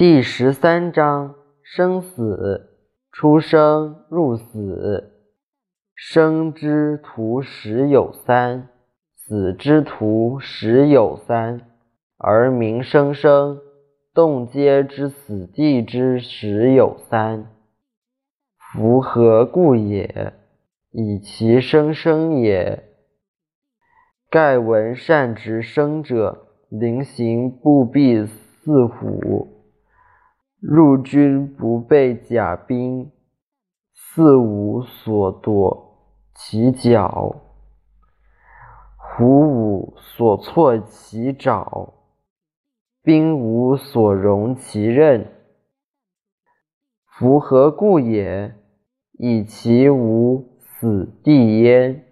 第十三章生死，出生入死，生之徒十有三，死之徒十有三，而民生生，动皆之死地之十有三。夫何故也？以其生生也。盖闻善直生者，临行不避四虎。入军不备甲兵，四无所躲其脚；虎无所措其爪，兵无所容其刃。夫何故也？以其无死地焉。